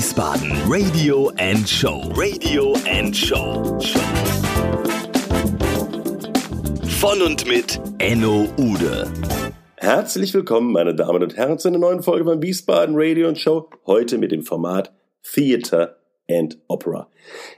Wiesbaden Radio and Show. Radio and Show. Von und mit Enno Ude. Herzlich willkommen, meine Damen und Herren, zu einer neuen Folge von Wiesbaden Radio and Show. Heute mit dem Format Theater and Opera.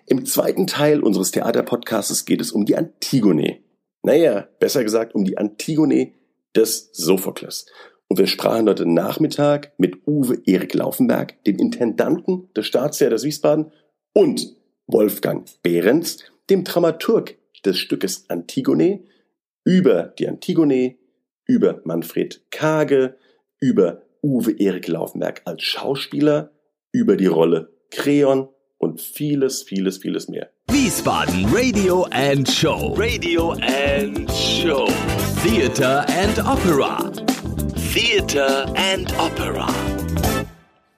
Im zweiten Teil unseres Theaterpodcasts geht es um die Antigone. Naja, besser gesagt um die Antigone des Sophokles. Und wir sprachen heute Nachmittag mit Uwe Erik Laufenberg, dem Intendanten des Staatstheaters Wiesbaden, und Wolfgang Behrens, dem Dramaturg des Stückes Antigone, über die Antigone, über Manfred Kage, über Uwe Erik Laufenberg als Schauspieler, über die Rolle Kreon und vieles, vieles, vieles mehr. Wiesbaden Radio and Show. Radio and Show. Theater and Opera. Theater and Opera.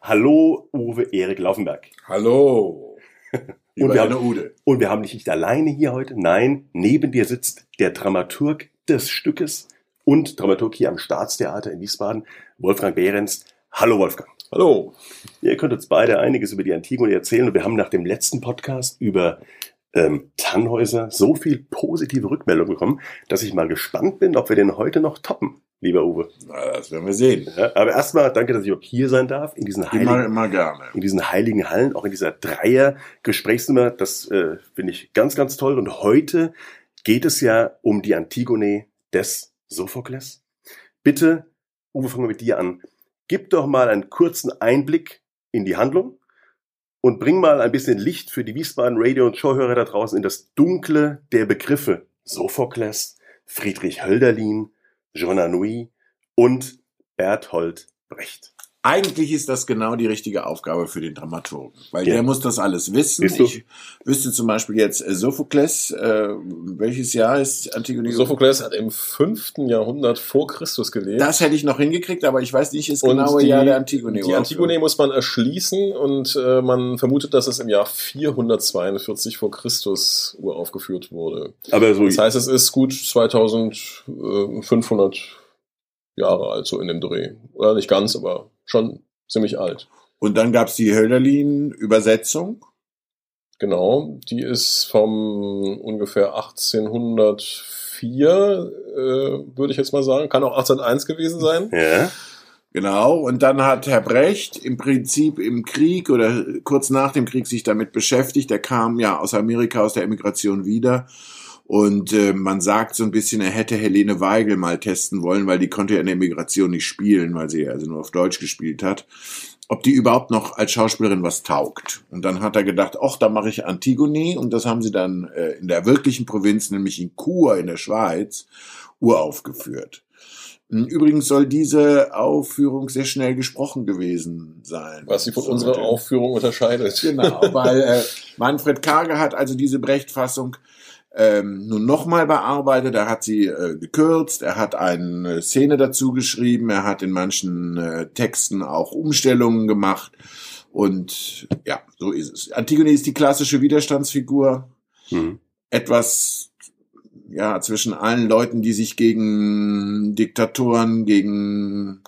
Hallo, Uwe Erik Laufenberg. Hallo. Und wir, haben, Ude. und wir haben dich nicht alleine hier heute. Nein, neben dir sitzt der Dramaturg des Stückes und Dramaturg hier am Staatstheater in Wiesbaden, Wolfgang Behrens. Hallo, Wolfgang. Hallo. Ihr könnt uns beide einiges über die Antigone erzählen und wir haben nach dem letzten Podcast über ähm, Tannhäuser so viel positive Rückmeldung bekommen, dass ich mal gespannt bin, ob wir den heute noch toppen, lieber Uwe. Na, das werden wir sehen. Ja, aber erstmal danke, dass ich auch hier sein darf, in diesen Immer, heiligen, immer gerne. in diesen heiligen Hallen, auch in dieser Dreier-Gesprächsnummer. Das äh, finde ich ganz, ganz toll. Und heute geht es ja um die Antigone des Sophokles. Bitte, Uwe, fangen wir mit dir an. Gib doch mal einen kurzen Einblick in die Handlung und bring mal ein bisschen Licht für die Wiesbaden Radio- und Showhörer da draußen in das Dunkle der Begriffe Sophokles, Friedrich Hölderlin, Jean Anouilh und Berthold Brecht. Eigentlich ist das genau die richtige Aufgabe für den Dramaturgen, weil Ja. der muss das alles wissen. Ich wüsste zum Beispiel jetzt äh, Sophokles, äh, welches Jahr ist Antigone? Sophokles hat im 5. Jahrhundert vor Christus gelebt. Das hätte ich noch hingekriegt, aber ich weiß nicht das Und genaue die- Jahr der Antigone. Die Antigone muss man erschließen und äh, man vermutet, dass es im Jahr 442 vor Christus uraufgeführt wurde. Aber so, Das heißt, es ist gut 2500 Jahre alt, so in dem Dreh. Oder nicht ganz, aber schon ziemlich alt. Und dann gab's die Hölderlin-Übersetzung. Genau, die ist vom ungefähr 1804, äh, würde ich jetzt mal sagen. Kann auch 1801 gewesen sein. ja, Genau, und dann hat Herr Brecht im Prinzip im Krieg oder kurz nach dem Krieg sich damit beschäftigt. Er kam ja aus Amerika, aus der Emigration wieder. Und äh, man sagt so ein bisschen, er hätte Helene Weigel mal testen wollen, weil die konnte ja in der Emigration nicht spielen, weil sie also nur auf Deutsch gespielt hat. Ob die überhaupt noch als Schauspielerin was taugt. Und dann hat er gedacht, ach, da mache ich Antigone. Und das haben sie dann äh, in der wirklichen Provinz, nämlich in Chur in der Schweiz, uraufgeführt. Übrigens soll diese Aufführung sehr schnell gesprochen gewesen sein. Was sie von So, unserer Aufführung unterscheidet. Genau, weil äh, Manfred Karge hat also diese Brecht-Fassung ähm, nun nochmal bearbeitet. Er hat sie äh, gekürzt, er hat eine Szene dazu geschrieben, er hat in manchen äh, Texten auch Umstellungen gemacht. Und ja, so ist es. Antigone ist die klassische Widerstandsfigur. hm. Etwas ja, zwischen allen Leuten, die sich gegen Diktatoren, gegen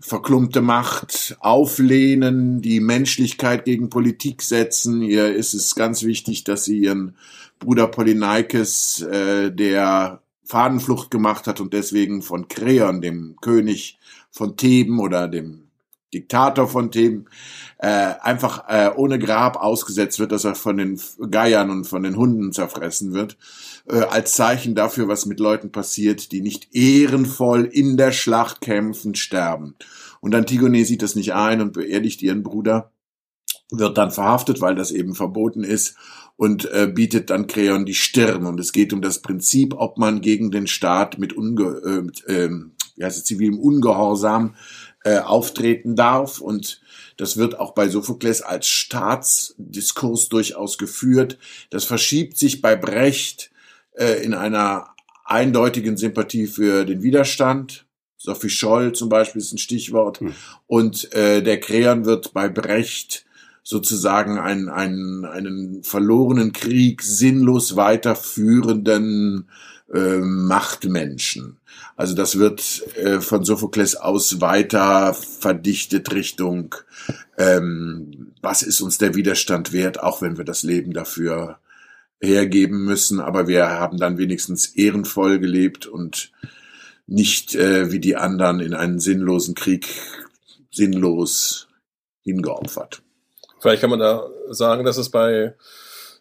verklumpte Macht auflehnen, die Menschlichkeit gegen Politik setzen. Ihr ist es ganz wichtig, dass sie ihren Bruder Polyneikes, äh, der Fadenflucht gemacht hat und deswegen von Kreon, dem König von Theben oder dem Diktator von Theben, äh, einfach äh, ohne Grab ausgesetzt wird, dass er von den Geiern und von den Hunden zerfressen wird, äh, als Zeichen dafür, was mit Leuten passiert, die nicht ehrenvoll in der Schlacht kämpfen, sterben. Und Antigone sieht das nicht ein und beerdigt ihren Bruder, wird dann verhaftet, weil das eben verboten ist und äh, bietet dann Kreon die Stirn. Und es geht um das Prinzip, ob man gegen den Staat mit, unge äh, mit ähm, wie heißt es, zivilem Ungehorsam äh, auftreten darf. Und das wird auch bei Sophokles als Staatsdiskurs durchaus geführt. Das verschiebt sich bei Brecht äh, in einer eindeutigen Sympathie für den Widerstand. Sophie Scholl zum Beispiel ist ein Stichwort. Hm. Und äh, der Kreon wird bei Brecht sozusagen einen, einen, einen verlorenen Krieg sinnlos weiterführenden äh, Machtmenschen. Also das wird äh, von Sophokles aus weiter verdichtet Richtung, ähm, was ist uns der Widerstand wert, auch wenn wir das Leben dafür hergeben müssen, aber wir haben dann wenigstens ehrenvoll gelebt und nicht äh, wie die anderen in einen sinnlosen Krieg sinnlos hingeopfert. Vielleicht kann man da sagen, dass es bei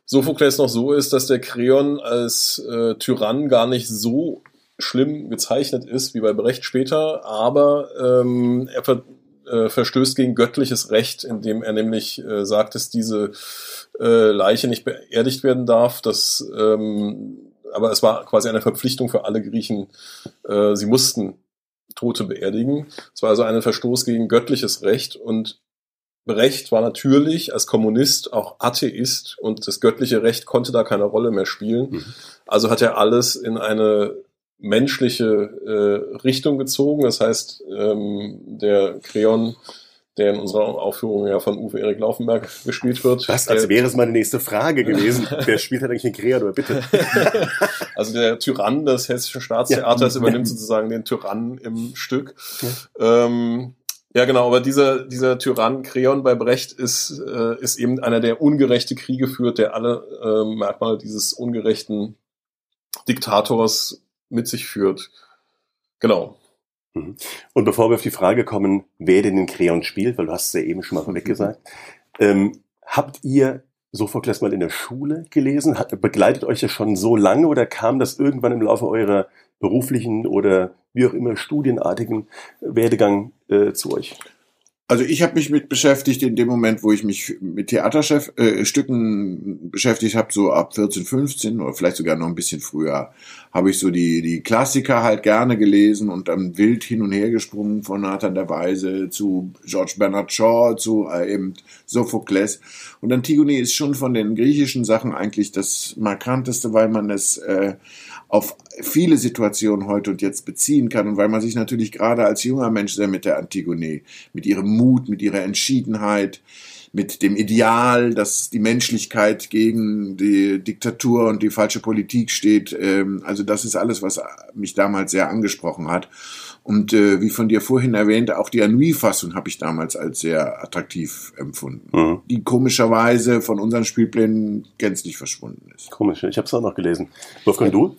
Sophokles noch so ist, dass der Kreon als äh, Tyrann gar nicht so schlimm gezeichnet ist wie bei Brecht später, aber ähm, er ver äh, verstößt gegen göttliches Recht, indem er nämlich äh, sagt, dass diese äh, Leiche nicht beerdigt werden darf. Dass, ähm, aber es war quasi eine Verpflichtung für alle Griechen. Äh, sie mussten Tote beerdigen. Es war also ein Verstoß gegen göttliches Recht und Brecht war natürlich als Kommunist auch Atheist und das göttliche Recht konnte da keine Rolle mehr spielen. Mhm. Also hat er alles in eine menschliche äh, Richtung gezogen. Das heißt, ähm, der Kreon, der in unserer Aufführung ja von Uwe Erik Laufenberg gespielt wird. Was? Als wäre es meine nächste Frage gewesen. Wer spielt halt eigentlich den Kreon, bitte? also der Tyrann des Hessischen Staatstheaters ja. übernimmt sozusagen den Tyrann im Stück. Ja. Ähm, ja, genau, aber dieser, dieser Tyrann Kreon bei Brecht ist, äh, ist eben einer, der ungerechte Kriege führt, der alle äh, Merkmale dieses ungerechten Diktators mit sich führt. Genau. Mhm. Und bevor wir auf die Frage kommen, wer denn den Kreon spielt, weil du hast es ja eben schon mal vorweg gesagt, ähm, habt ihr Sophokles mal in der Schule gelesen? Hat, begleitet euch das schon so lange oder kam das irgendwann im Laufe eurer beruflichen oder wie auch immer studienartigen Werdegang äh, zu euch? Also ich habe mich mit beschäftigt in dem Moment, wo ich mich mit Theaterstücken äh, beschäftigt habe, so ab 14, 15 oder vielleicht sogar noch ein bisschen früher, habe ich so die, die Klassiker halt gerne gelesen und dann wild hin und her gesprungen von Nathan der Weise zu George Bernard Shaw zu äh, eben Sophokles. Und Antigone ist schon von den griechischen Sachen eigentlich das markanteste, weil man es äh, auf viele Situationen heute und jetzt beziehen kann und weil man sich natürlich gerade als junger Mensch sehr mit der Antigone, mit ihrem Mut, mit ihrer Entschiedenheit, mit dem Ideal, dass die Menschlichkeit gegen die Diktatur und die falsche Politik steht. Ähm, also das ist alles, was mich damals sehr angesprochen hat. Und äh, wie von dir vorhin erwähnt, auch die Anui-Fassung habe ich damals als sehr attraktiv empfunden, mhm. die komischerweise von unseren Spielplänen gänzlich verschwunden ist. Komisch, ich habe es auch noch gelesen. Wolfgang, du?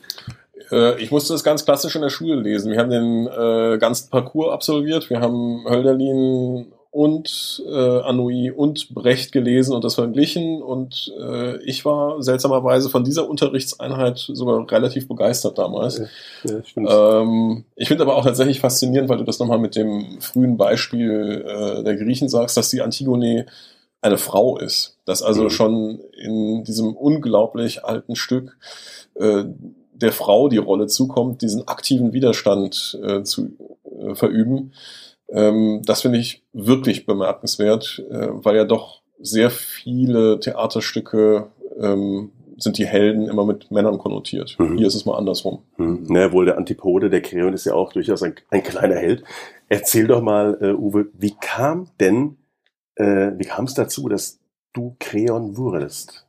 Äh, ich musste das ganz klassisch in der Schule lesen. Wir haben den äh, ganzen Parcours absolviert. Wir haben Hölderlin und äh, Anouilh und Brecht gelesen und das verglichen und äh, ich war seltsamerweise von dieser Unterrichtseinheit sogar relativ begeistert damals. Ja, ja, ähm, ich finde aber auch tatsächlich faszinierend, weil du das nochmal mit dem frühen Beispiel äh, der Griechen sagst, dass die Antigone eine Frau ist. Dass also mhm. schon in diesem unglaublich alten Stück äh, der Frau die Rolle zukommt, diesen aktiven Widerstand äh, zu äh, verüben ähm, das finde ich wirklich bemerkenswert, äh, weil ja doch sehr viele Theaterstücke ähm, sind die Helden immer mit Männern konnotiert. Mhm. Hier ist es mal andersrum. Mhm. Na, wohl der Antipode, der Kreon ist ja auch durchaus ein, ein kleiner Held. Erzähl doch mal, äh, Uwe, wie kam denn, äh, wie kam es dazu, dass du Kreon wurdest?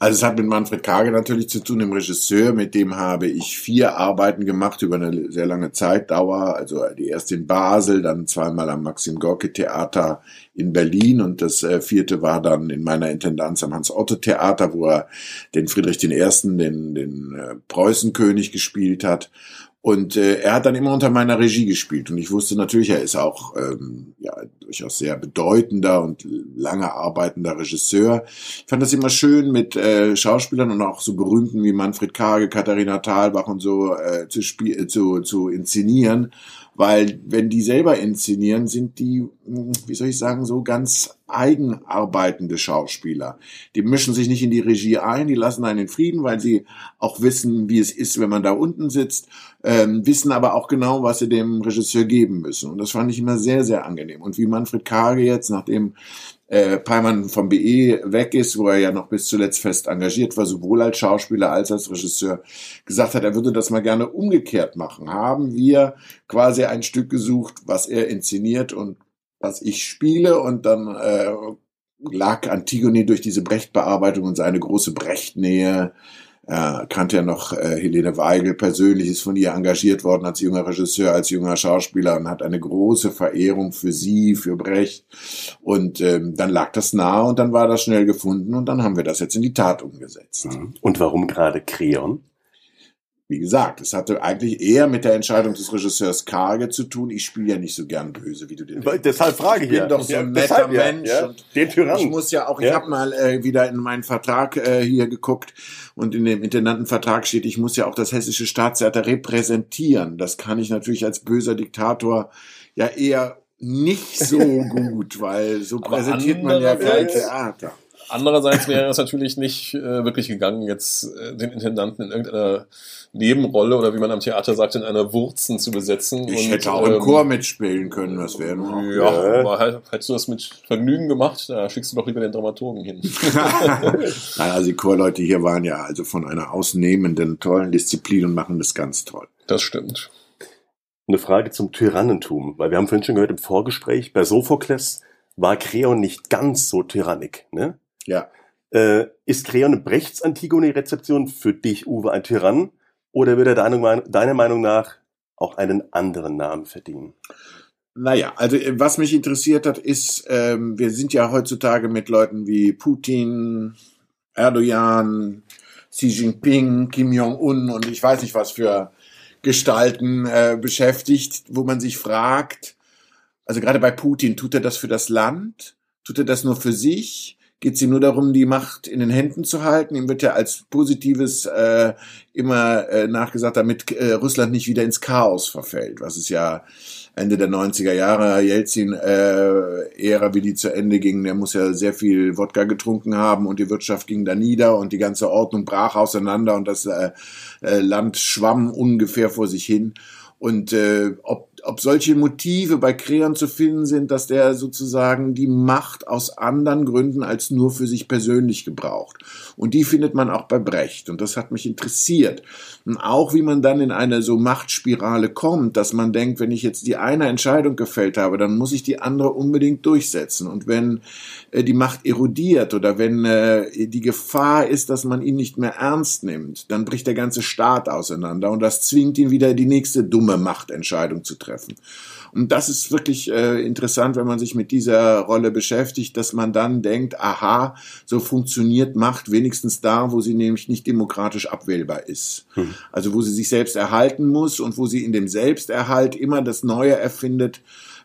Also es hat mit Manfred Kage natürlich zu tun, dem Regisseur, mit dem habe ich vier Arbeiten gemacht über eine sehr lange Zeitdauer. Also die erste in Basel, dann zweimal am Maxim Gorki Theater in Berlin und das äh, vierte war dann in meiner Intendanz am Hans-Otto-Theater, wo er den Friedrich I., den, den äh, Preußenkönig gespielt hat. Und äh, er hat dann immer unter meiner Regie gespielt. Und ich wusste natürlich, er ist auch ähm, ja, durchaus sehr bedeutender und lange arbeitender Regisseur. Ich fand das immer schön, mit äh, Schauspielern und auch so berühmten wie Manfred Kage, Katharina Thalbach und so äh, zu, spiel äh, zu, zu inszenieren. Weil wenn die selber inszenieren, sind die, hm, wie soll ich sagen, so ganz eigenarbeitende Schauspieler. Die mischen sich nicht in die Regie ein, die lassen einen in Frieden, weil sie auch wissen, wie es ist, wenn man da unten sitzt, ähm, wissen aber auch genau, was sie dem Regisseur geben müssen. Und das fand ich immer sehr, sehr angenehm. Und wie Manfred Kage jetzt, nachdem äh, Peimann vom BE weg ist, wo er ja noch bis zuletzt fest engagiert war, sowohl als Schauspieler als als Regisseur, gesagt hat, er würde das mal gerne umgekehrt machen. Haben wir quasi ein Stück gesucht, was er inszeniert und was ich spiele und dann äh, lag Antigone durch diese Brecht-Bearbeitung und seine große Brecht-Nähe Er kannte ja noch äh, Helene Weigel persönlich, ist von ihr engagiert worden als junger Regisseur, als junger Schauspieler und hat eine große Verehrung für sie, für Brecht. Und ähm, dann lag das nahe und dann war das schnell gefunden und dann haben wir das jetzt in die Tat umgesetzt. Mhm. Und warum gerade Creon? Wie gesagt, es hatte eigentlich eher mit der Entscheidung des Regisseurs Karge zu tun. Ich spiele ja nicht so gern böse, wie du dir Weil- Deshalb frage ich Ich bin ja. doch so Ja, ein netter ja, Mensch Ja. und Den Tyrannen. Ich muss ja auch, ich Ja. habe mal äh, wieder in meinen Vertrag äh, hier geguckt und in dem Intendantenvertrag steht, ich muss ja auch das hessische Staatstheater repräsentieren. Das kann ich natürlich als böser Diktator ja eher nicht so gut, weil so präsentiert man ja kein Theater. Andererseits wäre es natürlich nicht äh, wirklich gegangen, jetzt äh, den Intendanten in irgendeiner Nebenrolle oder wie man am Theater sagt, in einer Wurzen zu besetzen. Ich und, hätte auch im ähm, Chor mitspielen können, das wäre nur. Ja, aber halt, hättest du das mit Vergnügen gemacht, da schickst du doch lieber den Dramaturgen hin. Nein, also die Chorleute hier waren ja also von einer ausnehmenden, tollen Disziplin und machen das ganz toll. Das stimmt. Eine Frage zum Tyrannentum, weil wir haben vorhin schon gehört im Vorgespräch, bei Sophokles war Creon nicht ganz so tyrannisch. Ne? Ja. Äh, ist Creon Brechts Antigone-Rezeption für dich, Uwe, ein Tyrann? Oder würde er deiner, Meinung- deiner Meinung nach auch einen anderen Namen verdienen? Naja, also äh, was mich interessiert hat, ist, ähm, wir sind ja heutzutage mit Leuten wie Putin, Erdogan, Xi Jinping, Kim Jong-un und ich weiß nicht was für Gestalten äh, beschäftigt, wo man sich fragt, also gerade bei Putin, tut er das für das Land? Tut er das nur für sich? Geht es ihm nur darum, die Macht in den Händen zu halten? Ihm wird ja als Positives äh, immer äh, nachgesagt, damit äh, Russland nicht wieder ins Chaos verfällt, was es ja Ende der 90er Jahre, Jelzin äh, Ära, wie die zu Ende ging, der muss ja sehr viel Wodka getrunken haben und die Wirtschaft ging da nieder und die ganze Ordnung brach auseinander und das äh, äh, Land schwamm ungefähr vor sich hin. Und äh, ob, ob solche Motive bei Creon zu finden sind, dass der sozusagen die Macht aus anderen Gründen als nur für sich persönlich gebraucht. Und die findet man auch bei Brecht. Und das hat mich interessiert. Und auch wie man dann in eine so Machtspirale kommt, dass man denkt, wenn ich jetzt die eine Entscheidung gefällt habe, dann muss ich die andere unbedingt durchsetzen. Und wenn äh, die Macht erodiert oder wenn äh, die Gefahr ist, dass man ihn nicht mehr ernst nimmt, dann bricht der ganze Staat auseinander und das zwingt ihn wieder die nächste dumme Machtentscheidung zu treffen. Und das ist wirklich äh, interessant, wenn man sich mit dieser Rolle beschäftigt, dass man dann denkt, aha, so funktioniert Macht wenigstens da, wo sie nämlich nicht demokratisch abwählbar ist. Also wo sie sich selbst erhalten muss und wo sie in dem Selbsterhalt immer das Neue erfindet,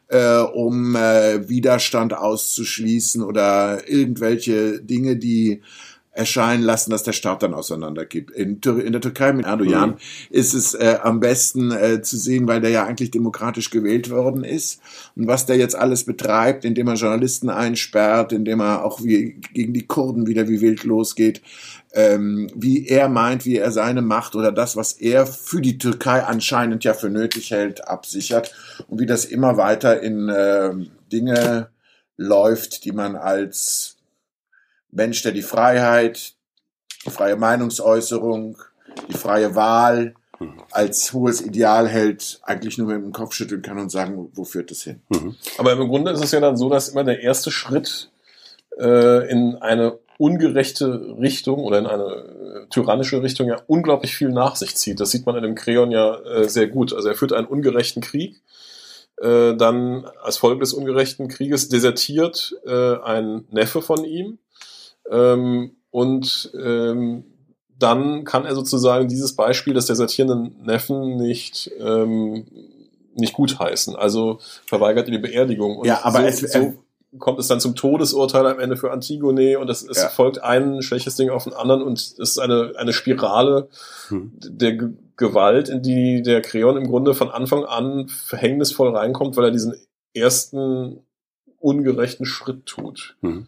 äh, um äh, Widerstand auszuschließen oder irgendwelche Dinge, die erscheinen lassen, dass der Staat dann auseinandergeht. In, in der Türkei mit Erdogan Mhm. ist es äh, am besten äh, zu sehen, weil der ja eigentlich demokratisch gewählt worden ist. Und was der jetzt alles betreibt, indem er Journalisten einsperrt, indem er auch wie, gegen die Kurden wieder wie wild losgeht, ähm, wie er meint, wie er seine Macht oder das, was er für die Türkei anscheinend ja für nötig hält, absichert und wie das immer weiter in äh, Dinge läuft, die man als Mensch, der die Freiheit, die freie Meinungsäußerung, die freie Wahl als hohes Ideal hält, eigentlich nur mit dem Kopf schütteln kann und sagen, wo führt das hin? Aber im Grunde ist es ja dann so, dass immer der erste Schritt äh, in eine ungerechte Richtung oder in eine äh, tyrannische Richtung ja unglaublich viel nach sich zieht. Das sieht man in dem Kreon ja äh, sehr gut. Also er führt einen ungerechten Krieg. Äh, dann als Folge des ungerechten Krieges desertiert äh, ein Neffe von ihm. Ähm, und ähm, dann kann er sozusagen dieses Beispiel des desertierenden Neffen nicht, ähm, nicht gutheißen. Also verweigert er die Beerdigung. Und Ja, aber so, es- so kommt es dann zum Todesurteil am Ende für Antigone und es, es Ja. folgt ein schlechtes Ding auf den anderen und es ist eine, eine Spirale Hm. der Ge Gewalt, in die der Kreon im Grunde von Anfang an verhängnisvoll reinkommt, weil er diesen ersten ungerechten Schritt tut. Mhm.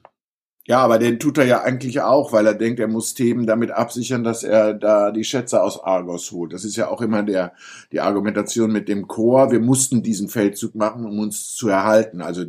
Ja, aber den tut er ja eigentlich auch, weil er denkt, er muss Themen damit absichern, dass er da die Schätze aus Argos holt. Das ist ja auch immer der, die Argumentation mit dem Chor. Wir mussten diesen Feldzug machen, um uns zu erhalten. Also,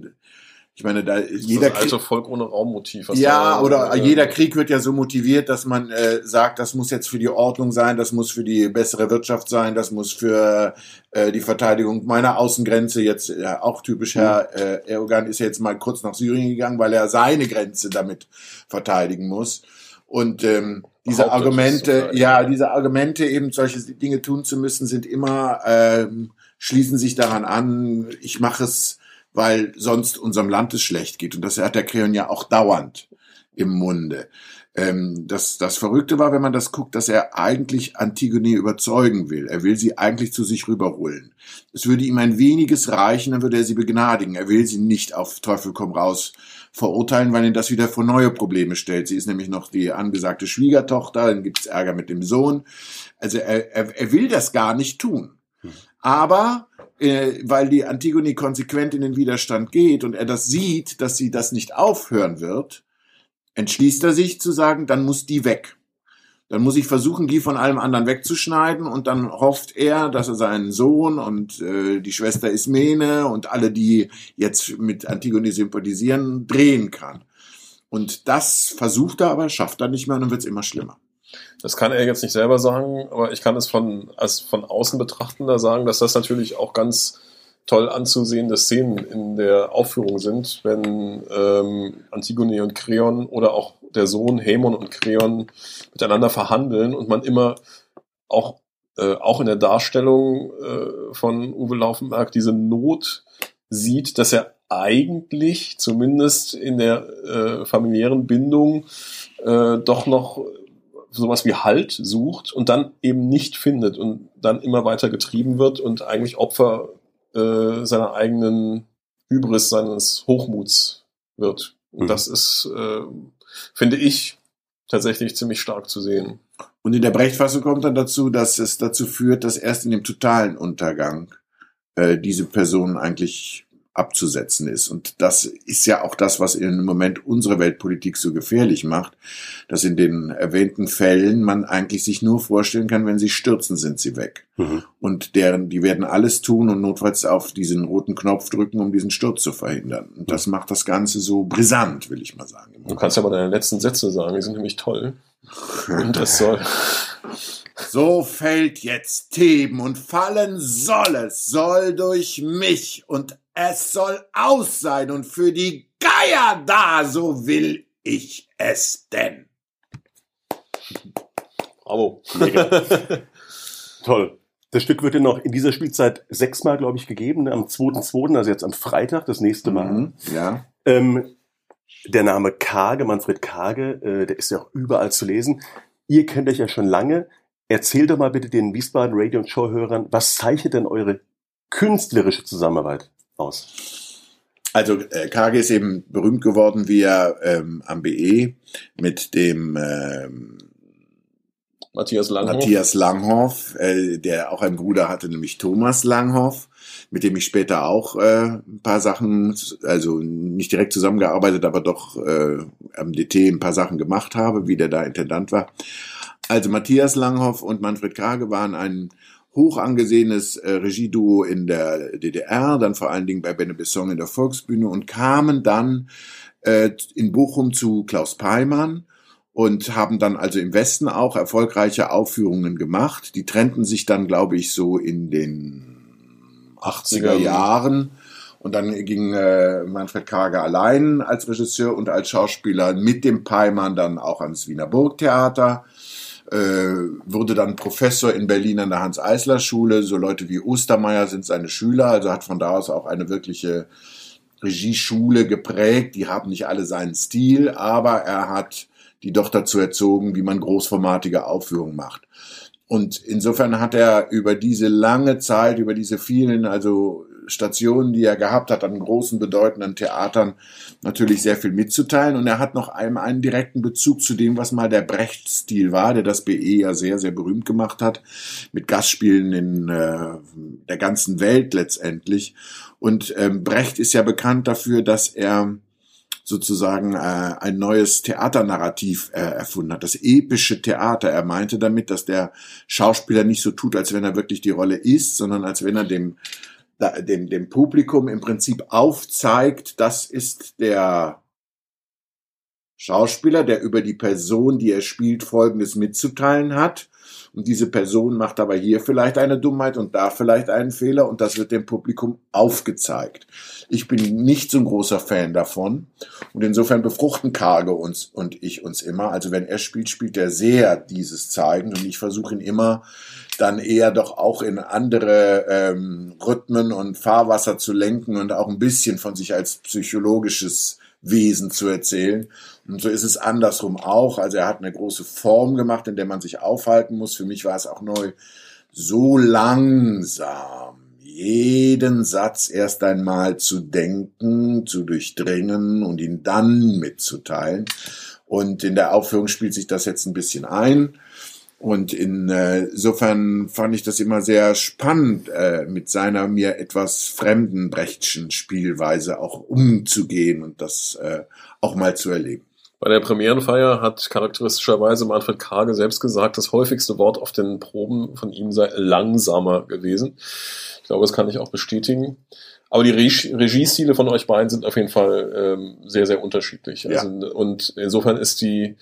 ich meine, da jeder das alte Volk ohne Raummotiv. Ja, oder äh, jeder Krieg wird ja so motiviert, dass man äh, sagt, das muss jetzt für die Ordnung sein, das muss für die bessere Wirtschaft sein, das muss für äh, die Verteidigung meiner Außengrenze jetzt ja, auch typisch Herr äh, Erdogan ist ja jetzt mal kurz nach Syrien gegangen, weil er seine Grenze damit verteidigen muss. Und ähm, diese Argumente, ja, diese Argumente, eben solche Dinge tun zu müssen, sind immer, ähm, schließen sich daran an, ich mache es, weil sonst unserem Land es schlecht geht. Und das hat der Kreon ja auch dauernd im Munde. Ähm, das, das Verrückte war, wenn man das guckt, dass er eigentlich Antigone überzeugen will. Er will sie eigentlich zu sich rüberholen. Es würde ihm ein weniges reichen, dann würde er sie begnadigen. Er will sie nicht auf Teufel komm raus verurteilen, weil ihn das wieder vor neue Probleme stellt. Sie ist nämlich noch die angesagte Schwiegertochter, dann gibt's Ärger mit dem Sohn. Also er, er, er will das gar nicht tun. Aber äh, weil die Antigone konsequent in den Widerstand geht und er das sieht, dass sie das nicht aufhören wird, entschließt er sich zu sagen, dann muss die weg. Dann muss ich versuchen, die von allem anderen wegzuschneiden und dann hofft er, dass er seinen Sohn und äh, die Schwester Ismene und alle, die jetzt mit Antigone sympathisieren, drehen kann. Und das versucht er aber, schafft er nicht mehr und dann wird es immer schlimmer. Das kann er jetzt nicht selber sagen, aber ich kann es von, als von außen betrachtender sagen, dass das natürlich auch ganz toll anzusehende Szenen in der Aufführung sind, wenn ähm, Antigone und Kreon oder auch der Sohn Hämon und Kreon miteinander verhandeln und man immer auch, äh, auch in der Darstellung äh, von Uwe Laufenberg diese Not sieht, dass er eigentlich zumindest in der äh, familiären Bindung äh, doch noch sowas wie Halt sucht und dann eben nicht findet und dann immer weiter getrieben wird und eigentlich Opfer äh, seiner eigenen Hybris, seines Hochmuts wird. Und mhm. das ist, äh, finde ich, tatsächlich ziemlich stark zu sehen. Und in der Brechtfassung kommt dann dazu, dass es dazu führt, dass erst in dem totalen Untergang äh, diese Person eigentlich abzusetzen ist. Und das ist ja auch das, was im Moment unsere Weltpolitik so gefährlich macht, dass in den erwähnten Fällen man eigentlich sich nur vorstellen kann, wenn sie stürzen, sind sie weg. Mhm. Und deren, die werden alles tun und notfalls auf diesen roten Knopf drücken, um diesen Sturz zu verhindern. Und das macht das Ganze so brisant, will ich mal sagen. Du kannst ja mal deine letzten Sätze sagen, die sind nämlich toll. Und das soll. So fällt jetzt Theben und fallen soll es, soll durch mich und es soll aus sein und für die Geier da, so will ich es denn. Bravo. Toll. Das Stück wird ja noch in dieser Spielzeit sechsmal, glaube ich, gegeben. Ne? Am 2.2., also jetzt am Freitag, das nächste Mal. Mhm, ja. Ähm, der Name Kage, Manfred Kage, äh, der ist ja auch überall zu lesen. Ihr kennt euch ja schon lange. Erzählt doch mal bitte den Wiesbaden Radio- und Show-Hörern, was zeichnet denn eure künstlerische Zusammenarbeit aus? Also äh, Kage ist eben berühmt geworden, wie er ähm, am BE mit dem ähm, Matthias Langhoff, Matthias Langhoff äh, der auch einen Bruder hatte, nämlich Thomas Langhoff, mit dem ich später auch äh, ein paar Sachen, also nicht direkt zusammengearbeitet, aber doch äh, am DT ein paar Sachen gemacht habe, wie der da Intendant war. Also Matthias Langhoff und Manfred Kage waren ein hoch angesehenes äh, Regieduo in der DDR, dann vor allen Dingen bei Benne Besson in der Volksbühne und kamen dann äh, in Bochum zu Klaus Peimann und haben dann also im Westen auch erfolgreiche Aufführungen gemacht. Die trennten sich dann, glaube ich, so in den 80er Jahren. Und dann ging äh, Manfred Kage allein als Regisseur und als Schauspieler mit dem Peimann dann auch ans Wiener Burgtheater äh, wurde dann Professor in Berlin an der Hans-Eisler-Schule. So Leute wie Ostermeier sind seine Schüler, also hat von da aus auch eine wirkliche Regieschule geprägt. Die haben nicht alle seinen Stil, aber er hat die doch dazu erzogen, wie man großformatige Aufführungen macht. Und insofern hat er über diese lange Zeit, über diese vielen, also Stationen, die er gehabt hat an großen, bedeutenden Theatern, natürlich sehr viel mitzuteilen. Und er hat noch einen, einen direkten Bezug zu dem, was mal der Brecht-Stil war, der das BE ja sehr, sehr berühmt gemacht hat, mit Gastspielen in äh, der ganzen Welt letztendlich. Und ähm, Brecht ist ja bekannt dafür, dass er sozusagen äh, ein neues Theaternarrativ äh, erfunden hat, das epische Theater. Er meinte damit, dass der Schauspieler nicht so tut, als wenn er wirklich die Rolle ist, sondern als wenn er dem dem, dem Publikum im Prinzip aufzeigt, das ist der Schauspieler, der über die Person, die er spielt, Folgendes mitzuteilen hat. Und diese Person macht aber hier vielleicht eine Dummheit und da vielleicht einen Fehler und das wird dem Publikum aufgezeigt. Ich bin nicht so ein großer Fan davon und insofern befruchten Karge uns und ich uns immer. Also wenn er spielt, spielt er sehr dieses Zeigen und ich versuche ihn immer dann eher doch auch in andere ähm, Rhythmen und Fahrwasser zu lenken und auch ein bisschen von sich als psychologisches Wesen zu erzählen. Und so ist es andersrum auch. Also er hat eine große Form gemacht, in der man sich aufhalten muss. Für mich war es auch neu, so langsam jeden Satz erst einmal zu denken, zu durchdringen und ihn dann mitzuteilen. Und in der Aufführung spielt sich das jetzt ein bisschen ein. Und insofern fand ich das immer sehr spannend, äh, mit seiner mir etwas fremden Brechtschen Spielweise auch umzugehen und das äh, auch mal zu erleben. Bei der Premierenfeier hat charakteristischerweise Manfred Karge selbst gesagt, das häufigste Wort auf den Proben von ihm sei langsamer gewesen. Ich glaube, das kann ich auch bestätigen. Aber die Regiestile von euch beiden sind auf jeden Fall ähm, sehr, sehr unterschiedlich. Also, ja. Und insofern ist die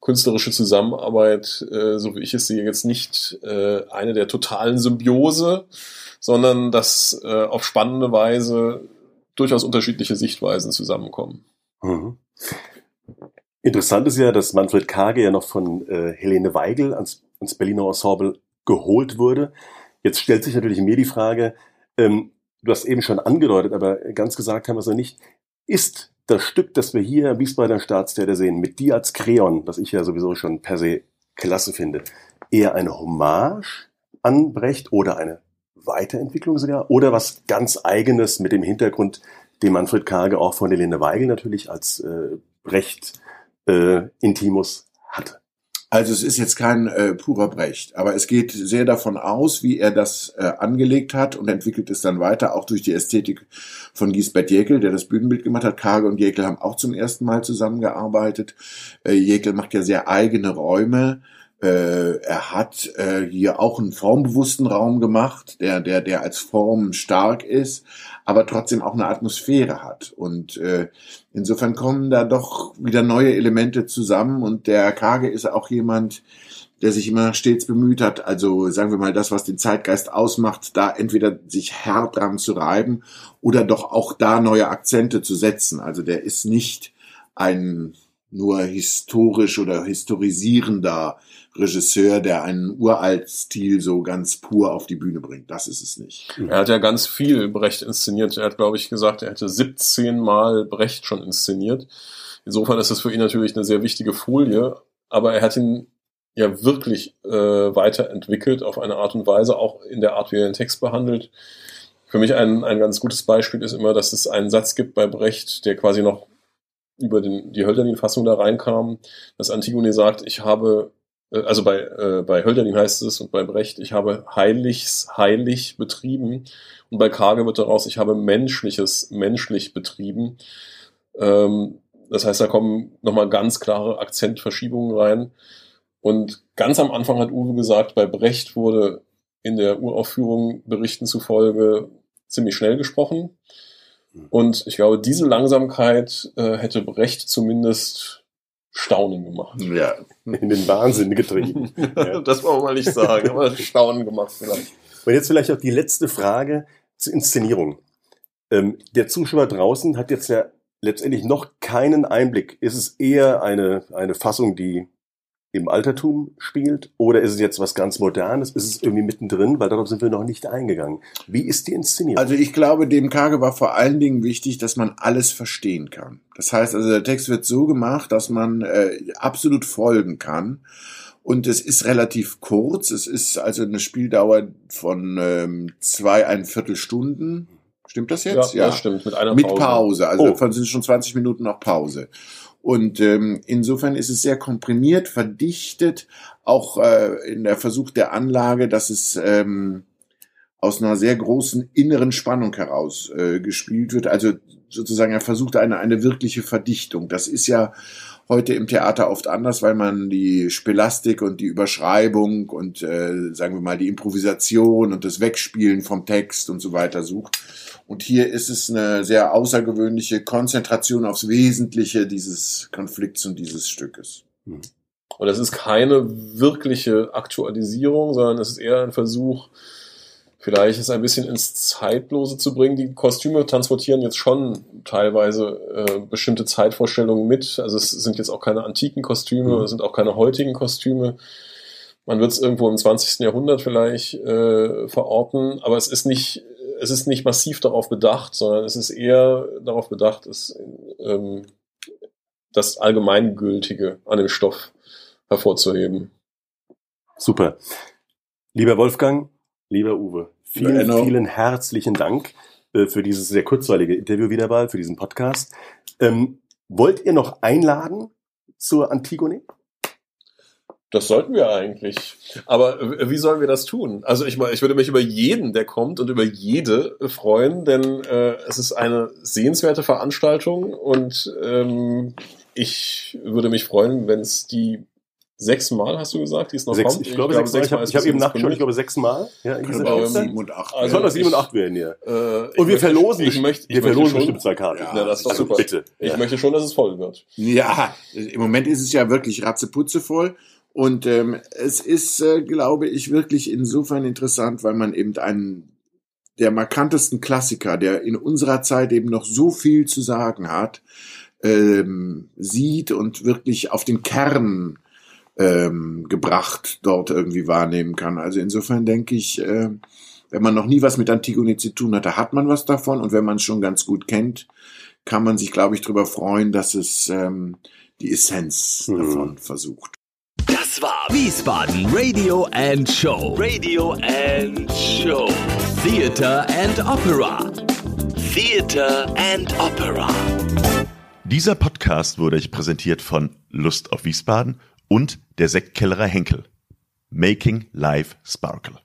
künstlerische Zusammenarbeit, äh, so wie ich es sehe, jetzt nicht äh, eine der totalen Symbiose, sondern dass äh, auf spannende Weise durchaus unterschiedliche Sichtweisen zusammenkommen. Mhm. Interessant ist ja, dass Manfred Kage ja noch von äh, Helene Weigel ans, ans Berliner Ensemble geholt wurde. Jetzt stellt sich natürlich mir die Frage, ähm, du hast eben schon angedeutet, aber ganz gesagt haben wir es noch nicht, ist das Stück, das wir hier am Wiesbadener Staatstheater sehen, mit dir als Kreon, das ich ja sowieso schon per se klasse finde, eher eine Hommage an Brecht oder eine Weiterentwicklung sogar oder was ganz eigenes mit dem Hintergrund, den Manfred Karge auch von Helene Weigel natürlich als äh, Brecht äh, Intimus hatte. Also es ist jetzt kein äh, purer Brecht, aber es geht sehr davon aus, wie er das äh, angelegt hat und entwickelt es dann weiter, auch durch die Ästhetik von Giesbert Jäkel, der das Bühnenbild gemacht hat. Karge und Jäkel haben auch zum ersten Mal zusammengearbeitet. Äh, Jäkel macht ja sehr eigene Räume. Äh, er hat äh, hier auch einen formbewussten Raum gemacht, der, der, der als Form stark ist, aber trotzdem auch eine Atmosphäre hat. Und äh, insofern kommen da doch wieder neue Elemente zusammen. Und der Kage ist auch jemand, der sich immer stets bemüht hat, also sagen wir mal das, was den Zeitgeist ausmacht, da entweder sich hart dran zu reiben oder doch auch da neue Akzente zu setzen. Also der ist nicht ein nur historisch oder historisierender Regisseur, der einen Uralt-Stil so ganz pur auf die Bühne bringt. Das ist es nicht. Er hat ja ganz viel Brecht inszeniert. Er hat, glaube ich, gesagt, er hätte 17 Mal Brecht schon inszeniert. Insofern ist das für ihn natürlich eine sehr wichtige Folie. Aber er hat ihn ja wirklich äh, weiterentwickelt auf eine Art und Weise, auch in der Art, wie er den Text behandelt. Für mich ein, ein ganz gutes Beispiel ist immer, dass es einen Satz gibt bei Brecht, der quasi noch über den, die Hölderlin-Fassung da reinkam, dass Antigone sagt, ich habe also bei, äh, bei Hölderlin heißt es und bei Brecht, ich habe Heiligs heilig betrieben. Und bei Kage wird daraus, ich habe Menschliches menschlich betrieben. Ähm, das heißt, da kommen nochmal ganz klare Akzentverschiebungen rein. Und ganz am Anfang hat Uwe gesagt, bei Brecht wurde in der Uraufführung Berichten zufolge ziemlich schnell gesprochen. Und ich glaube, diese Langsamkeit äh, hätte Brecht zumindest Staunen gemacht. Ja, in den Wahnsinn getrieben. ja. Das wollen wir mal nicht sagen, aber Staunen gemacht vielleicht. Und jetzt vielleicht auch die letzte Frage zur Inszenierung. Ähm, der Zuschauer draußen hat jetzt ja letztendlich noch keinen Einblick. Ist es eher eine, eine Fassung, die im Altertum spielt? Oder ist es jetzt was ganz Modernes? Ist es irgendwie mittendrin? Weil darauf sind wir noch nicht eingegangen. Wie ist die Inszenierung? Also ich glaube, dem Kage war vor allen Dingen wichtig, dass man alles verstehen kann. Das heißt also, der Text wird so gemacht, dass man äh, absolut folgen kann. Und es ist relativ kurz. Es ist also eine Spieldauer von ähm, zwei, ein Viertelstunden. Stimmt das jetzt? Ja, ja. das stimmt. Mit einer Pause. Mit Pause. Also oh. davon sind schon 20 Minuten noch Pause. Und ähm, insofern ist es sehr komprimiert, verdichtet, auch äh, in der Versuch der Anlage, dass es ähm, aus einer sehr großen inneren Spannung heraus äh, gespielt wird. Also sozusagen er versucht eine, eine wirkliche Verdichtung. Das ist ja heute im Theater oft anders, weil man die Spelastik und die Überschreibung und äh, sagen wir mal die Improvisation und das Wegspielen vom Text und so weiter sucht. Und hier ist es eine sehr außergewöhnliche Konzentration aufs Wesentliche dieses Konflikts und dieses Stückes. Und es ist keine wirkliche Aktualisierung, sondern es ist eher ein Versuch, vielleicht es ein bisschen ins Zeitlose zu bringen. Die Kostüme transportieren jetzt schon teilweise äh, bestimmte Zeitvorstellungen mit. Also es sind jetzt auch keine antiken Kostüme, Mhm. es sind auch keine heutigen Kostüme. Man wird es irgendwo im 20. Jahrhundert vielleicht äh, verorten, aber es ist nicht, es ist nicht massiv darauf bedacht, sondern es ist eher darauf bedacht, es, ähm, das Allgemeingültige an dem Stoff hervorzuheben. Super. Lieber Wolfgang, lieber Uwe, vielen, Enno. vielen herzlichen Dank äh, für dieses sehr kurzweilige Interview wieder mal, für diesen Podcast. Ähm, wollt ihr noch einladen zur Antigone? Das sollten wir eigentlich. Aber äh, wie sollen wir das tun? Also ich, mal, ich würde mich über jeden, der kommt und über jede freuen, denn äh, es ist eine sehenswerte Veranstaltung und ähm, ich würde mich freuen, wenn es die sechsmal, hast du gesagt, die es noch Sechs, kommt? ich glaube, sechs, ich habe ist ich hab eben nachgeschaut, ich glaube sechsmal. Ja, in Können dieser wir sieben und acht. Also Es soll doch sieben und ich- acht werden hier. Äh, ich Und wir verlosen, ich möchte, ich wir möchte verlosen schon, bestimmt zwei Karten. Ja, Ja, das ist doch also super. bitte. Ich ja. möchte schon, dass es voll wird. Ja, im Moment ist es ja wirklich ratzeputzevoll. Und ähm, es ist, äh, glaube ich, wirklich insofern interessant, weil man eben einen der markantesten Klassiker, der in unserer Zeit eben noch so viel zu sagen hat, ähm, sieht und wirklich auf den Kern ähm, gebracht dort irgendwie wahrnehmen kann. Also insofern denke ich, äh, wenn man noch nie was mit Antigone zu tun hatte, hat man was davon. Und wenn man es schon ganz gut kennt, kann man sich, glaube ich, darüber freuen, dass es ähm, die Essenz Mhm. davon versucht. Das war Wiesbaden Radio and Show. Radio and Show. Theater and Opera. Theater and Opera. Dieser Podcast wurde euch präsentiert von Lust auf Wiesbaden und der Sektkellerei Henkel. Making Life Sparkle.